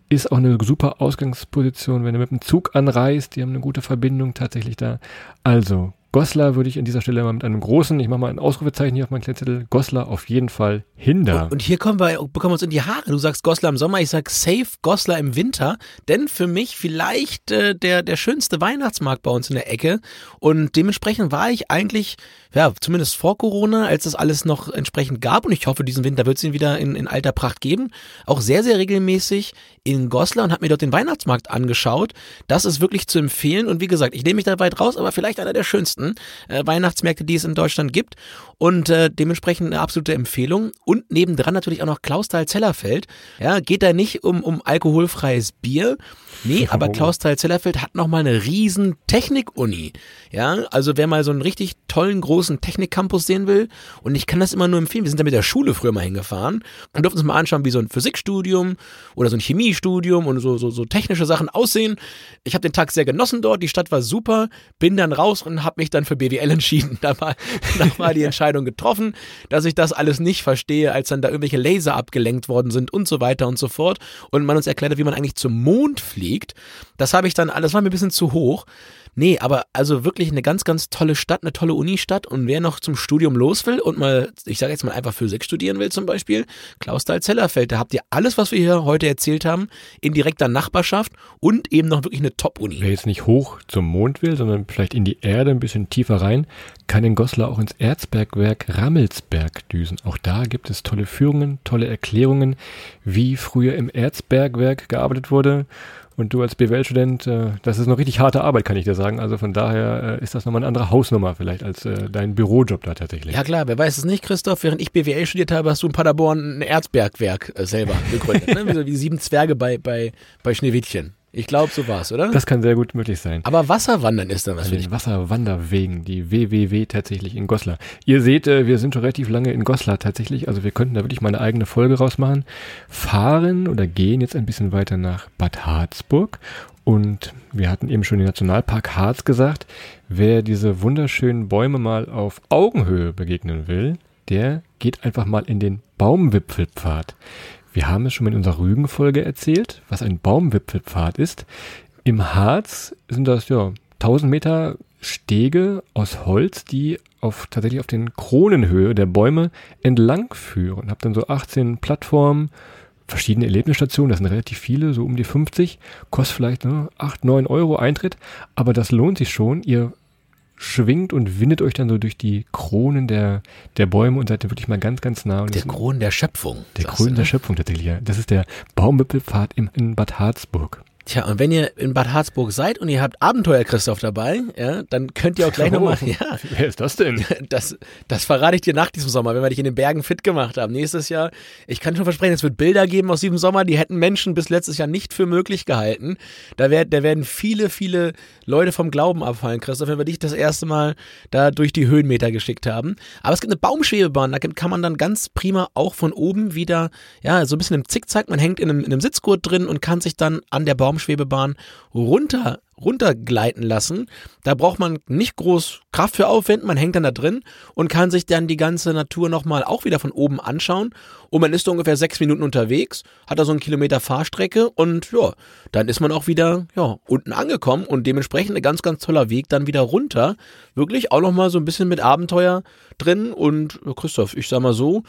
Ist auch eine super Ausgangsposition, wenn ihr mit dem Zug anreist. Die haben eine gute Verbindung tatsächlich da. Also, Goslar würde ich an dieser Stelle mal mit einem großen, ich mache mal ein Ausrufezeichen hier auf meinen Kletterzettel, Goslar auf jeden Fall hinder. Und hier kommen wir, bekommen wir uns in die Haare. Du sagst Goslar im Sommer, ich sag safe Goslar im Winter, denn für mich vielleicht äh, der, der schönste Weihnachtsmarkt bei uns in der Ecke und dementsprechend war ich eigentlich, ja, zumindest vor Corona, als das alles noch entsprechend gab und ich hoffe, diesen Winter wird es ihn wieder in, in alter Pracht geben, auch sehr, sehr regelmäßig in Goslar und habe mir dort den Weihnachtsmarkt angeschaut. Das ist wirklich zu empfehlen und wie gesagt, ich nehme mich da weit raus, aber vielleicht einer der schönsten äh, Weihnachtsmärkte, die es in Deutschland gibt. Und äh, dementsprechend eine absolute Empfehlung. Und nebendran natürlich auch noch Klausthal-Zellerfeld. Ja, geht da nicht um, um alkoholfreies Bier. Nee, aber Klausthal-Zellerfeld hat nochmal eine riesen Technik-Uni. Ja, also wer mal so einen richtig tollen, großen Technik-Campus sehen will, und ich kann das immer nur empfehlen, wir sind da mit der Schule früher mal hingefahren und durften uns mal anschauen, wie so ein Physikstudium oder so ein Chemiestudium und so, so, so technische Sachen aussehen. Ich habe den Tag sehr genossen dort, die Stadt war super, bin dann raus und habe mich dann für BWL entschieden. Da war, da war die Entscheidung getroffen, dass ich das alles nicht verstehe, als dann da irgendwelche Laser abgelenkt worden sind und so weiter und so fort. Und man uns erklärt wie man eigentlich zum Mond fliegt. Das habe ich dann, alles war mir ein bisschen zu hoch. Nee, aber also wirklich eine ganz, ganz tolle Stadt, eine tolle Unistadt. Und wer noch zum Studium los will und mal, ich sage jetzt mal einfach Physik studieren will zum Beispiel, Klausthal-Zellerfeld, da habt ihr alles, was wir hier heute erzählt haben, in direkter Nachbarschaft und eben noch wirklich eine Top-Uni. Wer jetzt nicht hoch zum Mond will, sondern vielleicht in die Erde ein bisschen tiefer rein, kann in Goslar auch ins Erzbergwerk Rammelsberg düsen. Auch da gibt es tolle Führungen, tolle Erklärungen, wie früher im Erzbergwerk gearbeitet wurde Und du als BWL-Student, äh, das ist noch richtig harte Arbeit, kann ich dir sagen. Also von daher äh, ist das nochmal eine andere Hausnummer vielleicht als äh, dein Bürojob da tatsächlich. Ja klar, wer weiß es nicht, Christoph, während ich BWL studiert habe, hast du in Paderborn ein Erzbergwerk äh, selber gegründet. ne? wie, so, wie sieben Zwerge bei, bei, bei Schneewittchen. Ich glaube, so war's, oder? Das kann sehr gut möglich sein. Aber Wasserwandern ist dann Also natürlich. den Wasserwanderwegen, die WWW tatsächlich in Goslar. Ihr seht, äh, wir sind schon relativ lange in Goslar tatsächlich, also wir könnten da wirklich mal eine eigene Folge rausmachen. Fahren oder gehen jetzt ein bisschen weiter nach Bad Harzburg und wir hatten eben schon den Nationalpark Harz gesagt. Wer diese wunderschönen Bäume mal auf Augenhöhe begegnen will, der geht einfach mal in den Baumwipfelpfad. Wir haben es schon in unserer Rügenfolge erzählt, was ein Baumwipfelpfad ist. Im Harz sind das ja 1000 Meter Stege aus Holz, die auf tatsächlich auf den Kronenhöhe der Bäume entlang führen. Habt dann so 18 Plattformen, verschiedene Erlebnisstationen, das sind relativ viele, so um die 50, kostet vielleicht ne, 8, 9 Euro Eintritt, aber das lohnt sich schon. Ihr schwingt und windet euch dann so durch die Kronen der, der Bäume und seid dann wirklich mal ganz, ganz nah. Und Der das- Kron der Schöpfung. der Kronen du, der ne? Schöpfung tatsächlich, ja. Das ist der Baumwipfelpfad im, in Bad Harzburg. Tja, und wenn ihr in Bad Harzburg seid und ihr habt Abenteuer Christoph dabei, ja, dann könnt ihr auch gleich Oh. nochmal, ja, Wer ist das denn? das, das verrate ich dir nach diesem Sommer, wenn wir dich in den Bergen fit gemacht haben. Nächstes Jahr, ich kann schon versprechen, es wird Bilder geben aus diesem Sommer, die hätten Menschen bis letztes Jahr nicht für möglich gehalten. Da, werd, da werden viele, viele Leute vom Glauben abfallen, Christoph, wenn wir dich das erste Mal da durch die Höhenmeter geschickt haben. Aber es gibt eine Baumschwebebahn, da kann man dann ganz prima auch von oben wieder, ja, so ein bisschen im Zickzack, man hängt in einem, in einem Sitzgurt drin und kann sich dann an der Baumschwebebahn runter runtergleiten lassen. Da braucht man nicht groß Kraft für aufwenden, man hängt dann da drin und kann sich dann die ganze Natur nochmal auch wieder von oben anschauen. Und man ist da ungefähr sechs Minuten unterwegs, hat da so einen Kilometer Fahrstrecke und ja, dann ist man auch wieder ja, unten angekommen und dementsprechend ein ganz, ganz toller Weg dann wieder runter. Wirklich auch nochmal so ein bisschen mit Abenteuer drin und Christoph, ich sag mal so,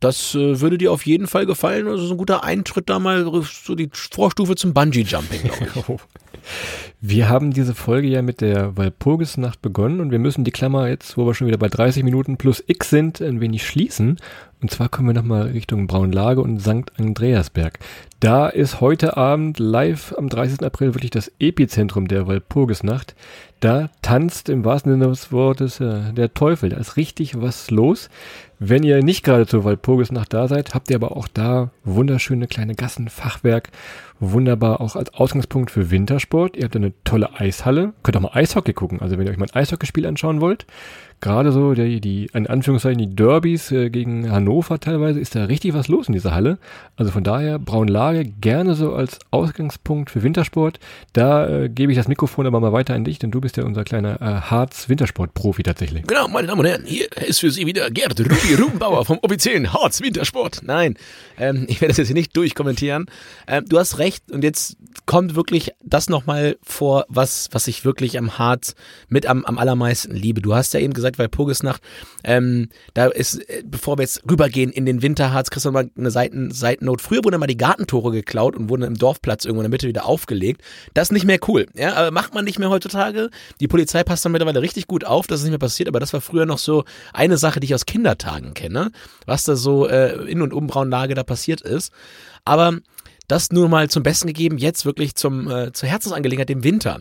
das äh, würde dir auf jeden Fall gefallen. Also so ein guter Eintritt da mal, so die Vorstufe zum Bungee-Jumping, glaube ich. Wir haben diese Folge ja mit der Walpurgisnacht begonnen und wir müssen die Klammer jetzt, wo wir schon wieder bei 30 Minuten plus X sind, ein wenig schließen. Und zwar kommen wir nochmal Richtung Braunlage und St. Andreasberg. Da ist heute Abend live am 30. April wirklich das Epizentrum der Walpurgisnacht. Da tanzt im wahrsten Sinne des Wortes äh, der Teufel. Da ist richtig was los. Wenn ihr nicht gerade zur Walpurgisnacht da seid, habt ihr aber auch da wunderschöne kleine Gassen, Fachwerk, wunderbar auch als Ausgangspunkt für Wintersport. Ihr habt eine tolle Eishalle, könnt auch mal Eishockey gucken. Also wenn ihr euch mal ein Eishockeyspiel anschauen wollt, gerade so die, die in Anführungszeichen die Derbys äh, gegen Hannover teilweise, ist da richtig was los in dieser Halle. Also von daher Braunlage gerne so als Ausgangspunkt für Wintersport. Da äh, gebe ich das Mikrofon aber mal weiter an dich, denn du bist ja unser kleiner äh, Harz-Wintersport-Profi tatsächlich. Genau, meine Damen und Herren, hier ist für Sie wieder Gerd Ruby Rubenbauer vom offiziellen Harz Wintersport. Nein, ähm, ich werde das jetzt hier nicht durchkommentieren. Ähm, du hast recht und jetzt kommt wirklich das nochmal vor, was, was ich wirklich am Harz mit am, am allermeisten liebe. Du hast ja eben gesagt, weil Purgisnacht, ähm, da ist, äh, bevor wir jetzt rübergehen in den Winterharz, kriegst du mal eine Seiten, Seitennote. Früher wurden mal die Gartentore geklaut und wurden im Dorfplatz irgendwo in der Mitte wieder aufgelegt. Das ist nicht mehr cool. Ja, aber macht man nicht mehr heutzutage. Die Polizei passt da mittlerweile richtig gut auf, dass es nicht mehr passiert, aber das war früher noch so eine Sache, die ich aus Kindertagen kenne, was da so äh, in und um Braunlage da passiert ist. Aber das nur mal zum Besten gegeben, jetzt wirklich zum, äh, zur Herzensangelegenheit, dem Winter.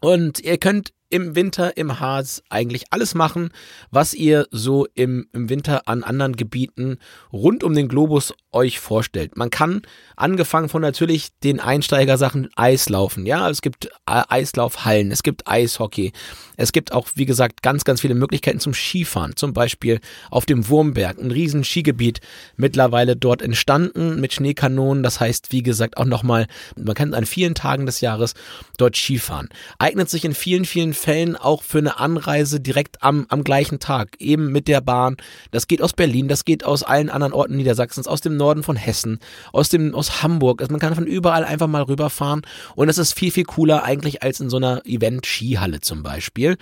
Und ihr könnt im Winter im Harz eigentlich alles machen, was ihr so im, im Winter an anderen Gebieten rund um den Globus euch vorstellt. Man kann, angefangen von natürlich den Einsteigersachen, Eislaufen. Ja, es gibt äh, Eislaufhallen, es gibt Eishockey. Es gibt auch, wie gesagt, ganz, ganz viele Möglichkeiten zum Skifahren. Zum Beispiel auf dem Wurmberg, ein riesen Skigebiet mittlerweile dort entstanden mit Schneekanonen. Das heißt, wie gesagt, auch nochmal, man kann an vielen Tagen des Jahres dort Skifahren. Eignet sich in vielen, vielen Fällen auch für eine Anreise direkt am, am gleichen Tag, eben mit der Bahn. Das geht aus Berlin, das geht aus allen anderen Orten Niedersachsens, aus dem Norden von Hessen, aus dem, aus Hamburg. Also man kann von überall einfach mal rüberfahren und das ist viel, viel cooler eigentlich als in so einer Event-Skihalle zum Beispiel.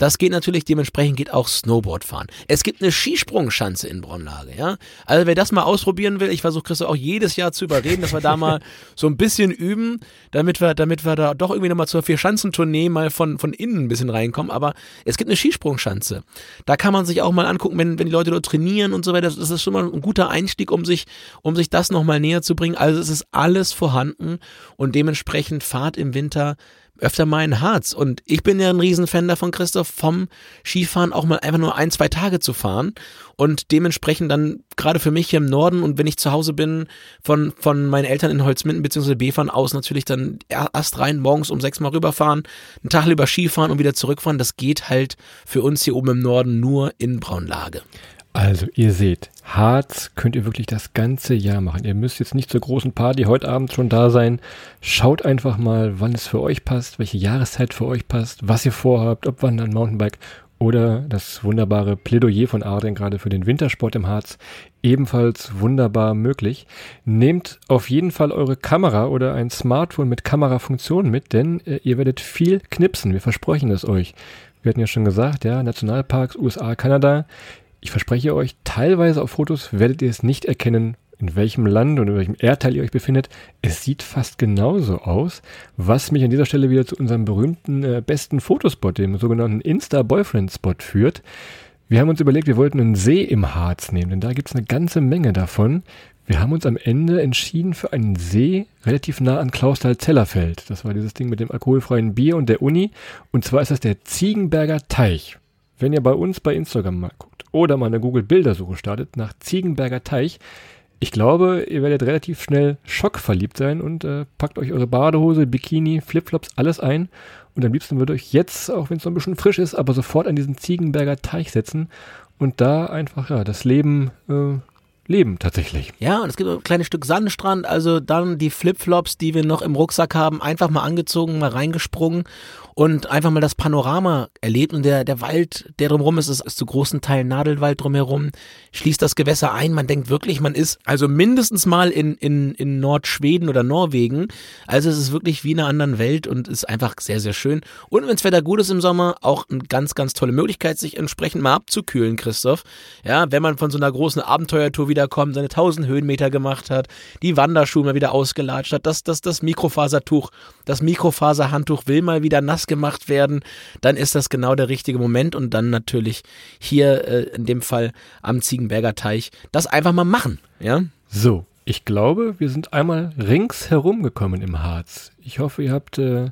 Das geht natürlich, dementsprechend geht auch Snowboard fahren. Es gibt eine Skisprungschanze in Braunlage, ja. Also wer das mal ausprobieren will, ich versuche Christoph auch jedes Jahr zu überreden, dass wir da mal so ein bisschen üben, damit wir, damit wir da doch irgendwie nochmal zur Vier-Schanzentournee mal von, von innen ein bisschen reinkommen. Aber es gibt eine Skisprungschanze. Da kann man sich auch mal angucken, wenn, wenn die Leute dort trainieren und so weiter. Das ist schon mal ein guter Einstieg, um sich, um sich das nochmal näher zu bringen. Also es ist alles vorhanden und dementsprechend Fahrt im Winter öfter mal in Harz. Und ich bin ja ein Riesenfan davon, Christoph, vom Skifahren auch mal einfach nur ein, zwei Tage zu fahren. Und dementsprechend dann gerade für mich hier im Norden und wenn ich zu Hause bin, von, von meinen Eltern in Holzminden bzw. Befern aus natürlich dann erst rein, morgens um sechs Mal rüberfahren, einen Tag lieber Skifahren und wieder zurückfahren. Das geht halt für uns hier oben im Norden nur in Braunlage. Also, ihr seht, Harz könnt ihr wirklich das ganze Jahr machen. Ihr müsst jetzt nicht zur großen Party heute Abend schon da sein. Schaut einfach mal, wann es für euch passt, welche Jahreszeit für euch passt, was ihr vorhabt, ob Wandern, Mountainbike oder das wunderbare Plädoyer von Arden gerade für den Wintersport im Harz. Ebenfalls wunderbar möglich. Nehmt auf jeden Fall eure Kamera oder ein Smartphone mit Kamerafunktion mit, denn äh, ihr werdet viel knipsen. Wir versprechen es euch. Wir hatten ja schon gesagt, ja, Nationalparks, USA, Kanada. Ich verspreche euch, teilweise auf Fotos werdet ihr es nicht erkennen, in welchem Land und in welchem Erdteil ihr euch befindet. Es sieht fast genauso aus, was mich an dieser Stelle wieder zu unserem berühmten äh, besten Fotospot, dem sogenannten Insta-Boyfriend-Spot führt. Wir haben uns überlegt, wir wollten einen See im Harz nehmen, denn da gibt es eine ganze Menge davon. Wir haben uns am Ende entschieden für einen See relativ nah an Klausthal-Zellerfeld. Das war dieses Ding mit dem alkoholfreien Bier und der Uni. Und zwar ist das der Ziegenberger Teich. Wenn ihr bei uns bei Instagram mal guckt oder mal eine Google-Bildersuche startet nach Ziegenberger Teich, ich glaube, ihr werdet relativ schnell schockverliebt sein und äh, packt euch eure Badehose, Bikini, Flipflops, alles ein. Und am liebsten würdet euch jetzt, auch wenn es noch ein bisschen frisch ist, aber sofort an diesen Ziegenberger Teich setzen und da einfach ja, das Leben äh, leben tatsächlich. Ja, und es gibt ein kleines Stück Sandstrand, also dann die Flipflops, die wir noch im Rucksack haben, einfach mal angezogen, mal reingesprungen und einfach mal das Panorama erlebt und der, der Wald, der drumherum ist, ist, ist zu großen Teilen Nadelwald drumherum, schließt das Gewässer ein. Man denkt wirklich, man ist also mindestens mal in, in, in Nordschweden oder Norwegen. Also es ist wirklich wie in einer anderen Welt und ist einfach sehr, sehr schön. Und wenn das Wetter gut ist im Sommer, auch eine ganz, ganz tolle Möglichkeit, sich entsprechend mal abzukühlen, Christoph. Ja, wenn man von so einer großen Abenteuertour wiederkommt, seine 1000 Höhenmeter gemacht hat, die Wanderschuhe mal wieder ausgelatscht hat, das, das, das Mikrofasertuch, das Mikrofaserhandtuch will mal wieder nass gemacht werden, dann ist das genau der richtige Moment und dann natürlich hier äh, in dem Fall am Ziegenberger Teich das einfach mal machen, ja? So, ich glaube, wir sind einmal ringsherum gekommen im Harz. Ich hoffe, ihr habt äh,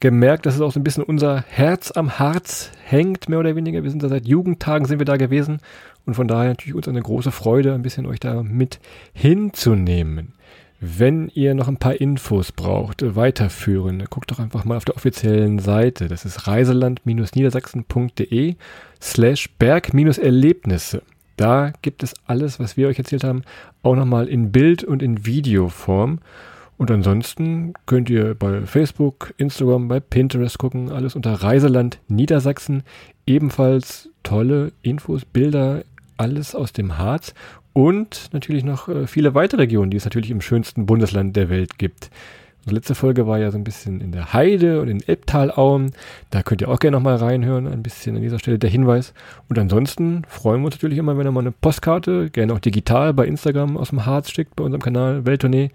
gemerkt, dass es auch so ein bisschen unser Herz am Harz hängt, mehr oder weniger. Wir sind da seit Jugendtagen sind wir da gewesen und von daher natürlich uns eine große Freude, ein bisschen euch da mit hinzunehmen. Wenn ihr noch ein paar Infos braucht, weiterführen, guckt doch einfach mal auf der offiziellen Seite. Das ist reiseland-niedersachsen.de slash Berg-Erlebnisse. Da gibt es alles, was wir euch erzählt haben, auch nochmal in Bild- und in Videoform. Und ansonsten könnt ihr bei Facebook, Instagram, bei Pinterest gucken, alles unter Reiseland Niedersachsen. Ebenfalls tolle Infos, Bilder, alles aus dem Harz und natürlich noch äh, viele weitere Regionen, die es natürlich im schönsten Bundesland der Welt gibt. Unsere letzte Folge war ja so ein bisschen in der Heide und in Elbtalauen. Da könnt ihr auch gerne nochmal reinhören. Ein bisschen an dieser Stelle der Hinweis. Und ansonsten freuen wir uns natürlich immer, wenn ihr mal eine Postkarte, gerne auch digital bei Instagram aus dem Harz schickt, bei unserem Kanal Welttournee.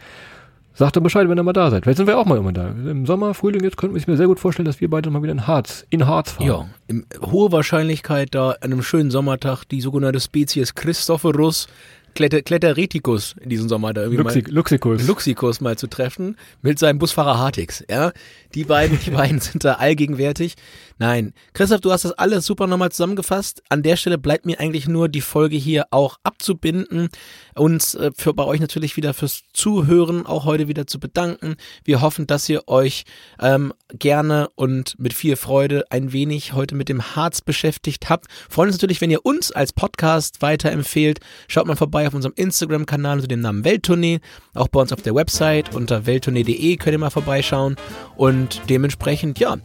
Sagt doch Bescheid, wenn ihr mal da seid. Vielleicht sind wir auch mal immer da. Im Sommer, Frühling, jetzt könnten wir es mir sehr gut vorstellen, dass wir beide mal wieder in Harz, in Harz fahren. Ja, in hohe Wahrscheinlichkeit da an einem schönen Sommertag die sogenannte Spezies Christophorus Kletter, Kletteretikus in diesem Sommer da irgendwie Luxi mal, Luxikus. Luxikus mal zu treffen mit seinem Busfahrer Hartix. Ja, die beiden, die beiden sind da allgegenwärtig. Nein, Christoph, du hast das alles super nochmal zusammengefasst. An der Stelle bleibt mir eigentlich nur die Folge hier auch abzubinden, uns äh, für bei euch natürlich wieder fürs Zuhören auch heute wieder zu bedanken. Wir hoffen, dass ihr euch ähm, gerne und mit viel Freude ein wenig heute mit dem Harz beschäftigt habt. Freuen uns natürlich, wenn ihr uns als Podcast weiterempfehlt. Schaut mal vorbei auf unserem Instagram-Kanal unter dem Namen Welttournee. Auch bei uns auf der Website unter welttournee.de könnt ihr mal vorbeischauen. Und dementsprechend, ja,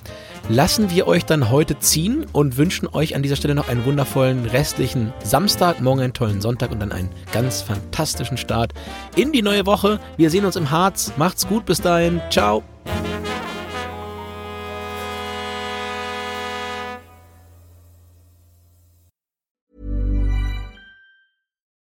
lassen wir euch dann heute ziehen und wünschen euch an dieser Stelle noch einen wundervollen restlichen Samstag, morgen einen tollen Sonntag und dann einen ganz fantastischen fantastischen Start in die neue Woche. Wir sehen uns im Harz. Macht's gut bis dahin. Ciao.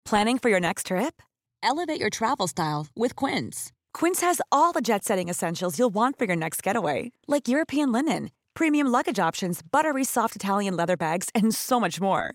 Planning for your next trip? Elevate your travel style with Quince. Quince has all the jet-setting essentials you'll want for your next getaway, like European linen, premium luggage options, buttery soft Italian leather bags, and so much more.